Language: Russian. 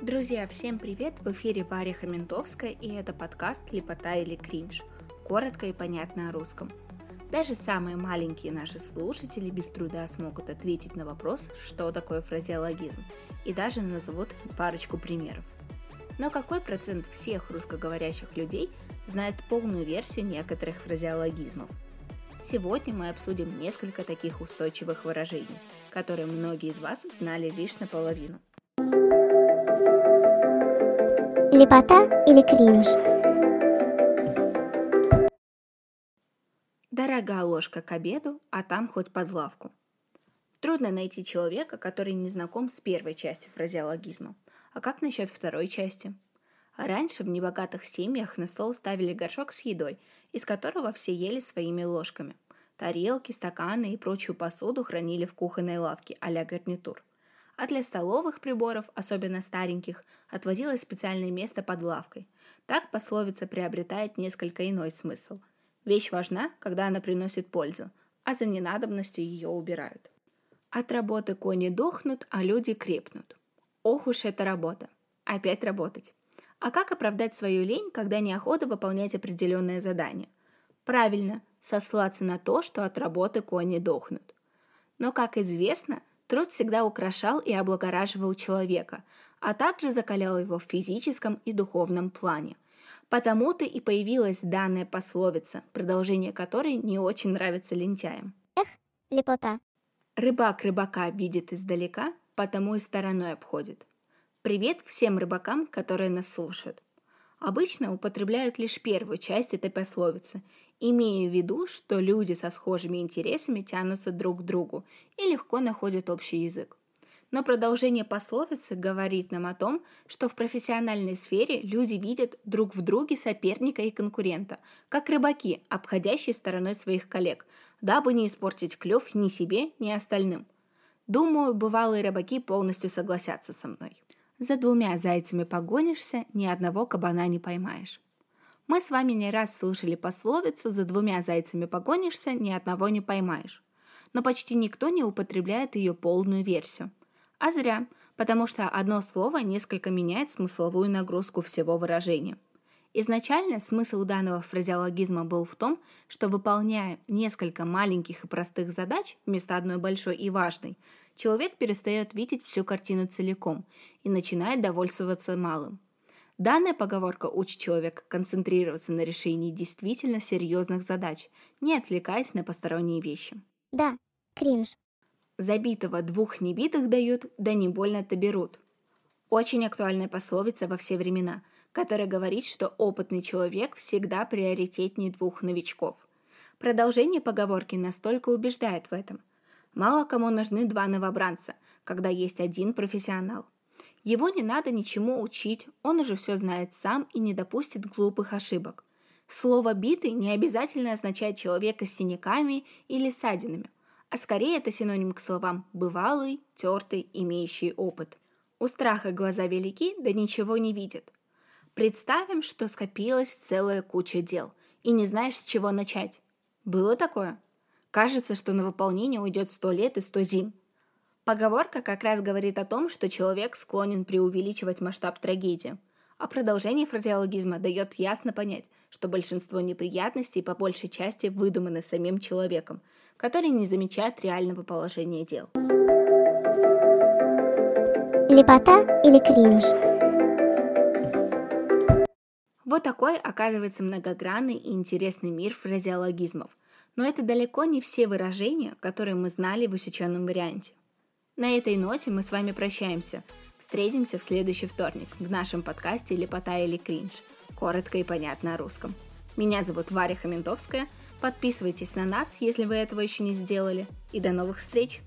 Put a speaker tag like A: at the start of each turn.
A: Друзья, всем привет! В эфире Варя Хаментовская и это подкаст «Лепота или кринж». Коротко и понятно о русском. Даже самые маленькие наши слушатели без труда смогут ответить на вопрос, что такое фразеологизм, и даже назовут парочку примеров. Но какой процент всех русскоговорящих людей знает полную версию некоторых фразеологизмов? Сегодня мы обсудим несколько таких устойчивых выражений, которые многие из вас знали лишь наполовину.
B: Лепота или кринж?
A: Дорога ложка к обеду, а там хоть под лавку. Трудно найти человека, который не знаком с первой частью фразеологизма. А как насчет второй части? Раньше в небогатых семьях на стол ставили горшок с едой, из которого все ели своими ложками. Тарелки, стаканы и прочую посуду хранили в кухонной лавке а-ля гарнитур а для столовых приборов, особенно стареньких, отводилось специальное место под лавкой. Так пословица приобретает несколько иной смысл. Вещь важна, когда она приносит пользу, а за ненадобностью ее убирают. От работы кони дохнут, а люди крепнут. Ох уж эта работа. Опять работать. А как оправдать свою лень, когда неохота выполнять определенное задание? Правильно, сослаться на то, что от работы кони дохнут. Но, как известно, Труд всегда украшал и облагораживал человека, а также закалял его в физическом и духовном плане. Потому-то и появилась данная пословица, продолжение которой не очень нравится лентяям.
B: Эх, лепота.
A: Рыбак рыбака видит издалека, потому и стороной обходит. Привет всем рыбакам, которые нас слушают. Обычно употребляют лишь первую часть этой пословицы имея в виду, что люди со схожими интересами тянутся друг к другу и легко находят общий язык. Но продолжение пословицы говорит нам о том, что в профессиональной сфере люди видят друг в друге соперника и конкурента, как рыбаки, обходящие стороной своих коллег, дабы не испортить клев ни себе, ни остальным. Думаю, бывалые рыбаки полностью согласятся со мной. За двумя зайцами погонишься, ни одного кабана не поймаешь. Мы с вами не раз слышали пословицу «за двумя зайцами погонишься, ни одного не поймаешь». Но почти никто не употребляет ее полную версию. А зря, потому что одно слово несколько меняет смысловую нагрузку всего выражения. Изначально смысл данного фразеологизма был в том, что выполняя несколько маленьких и простых задач вместо одной большой и важной, человек перестает видеть всю картину целиком и начинает довольствоваться малым. Данная поговорка учит человека концентрироваться на решении действительно серьезных задач, не отвлекаясь на посторонние вещи.
B: Да, кринж.
A: Забитого двух небитых дают, да не больно-то берут. Очень актуальная пословица во все времена, которая говорит, что опытный человек всегда приоритетнее двух новичков. Продолжение поговорки настолько убеждает в этом. Мало кому нужны два новобранца, когда есть один профессионал – его не надо ничему учить, он уже все знает сам и не допустит глупых ошибок. Слово «битый» не обязательно означает человека с синяками или ссадинами, а скорее это синоним к словам «бывалый», «тертый», «имеющий опыт». У страха глаза велики, да ничего не видят. Представим, что скопилась целая куча дел, и не знаешь, с чего начать. Было такое? Кажется, что на выполнение уйдет сто лет и сто зим – Поговорка как раз говорит о том, что человек склонен преувеличивать масштаб трагедии, а продолжение фразеологизма дает ясно понять, что большинство неприятностей по большей части выдуманы самим человеком, который не замечает реального положения дел.
B: Лепота или кринж?
A: Вот такой оказывается многогранный и интересный мир фразеологизмов. Но это далеко не все выражения, которые мы знали в усеченном варианте. На этой ноте мы с вами прощаемся. Встретимся в следующий вторник в нашем подкасте «Лепота или кринж». Коротко и понятно о русском. Меня зовут Варя Хаментовская. Подписывайтесь на нас, если вы этого еще не сделали. И до новых встреч!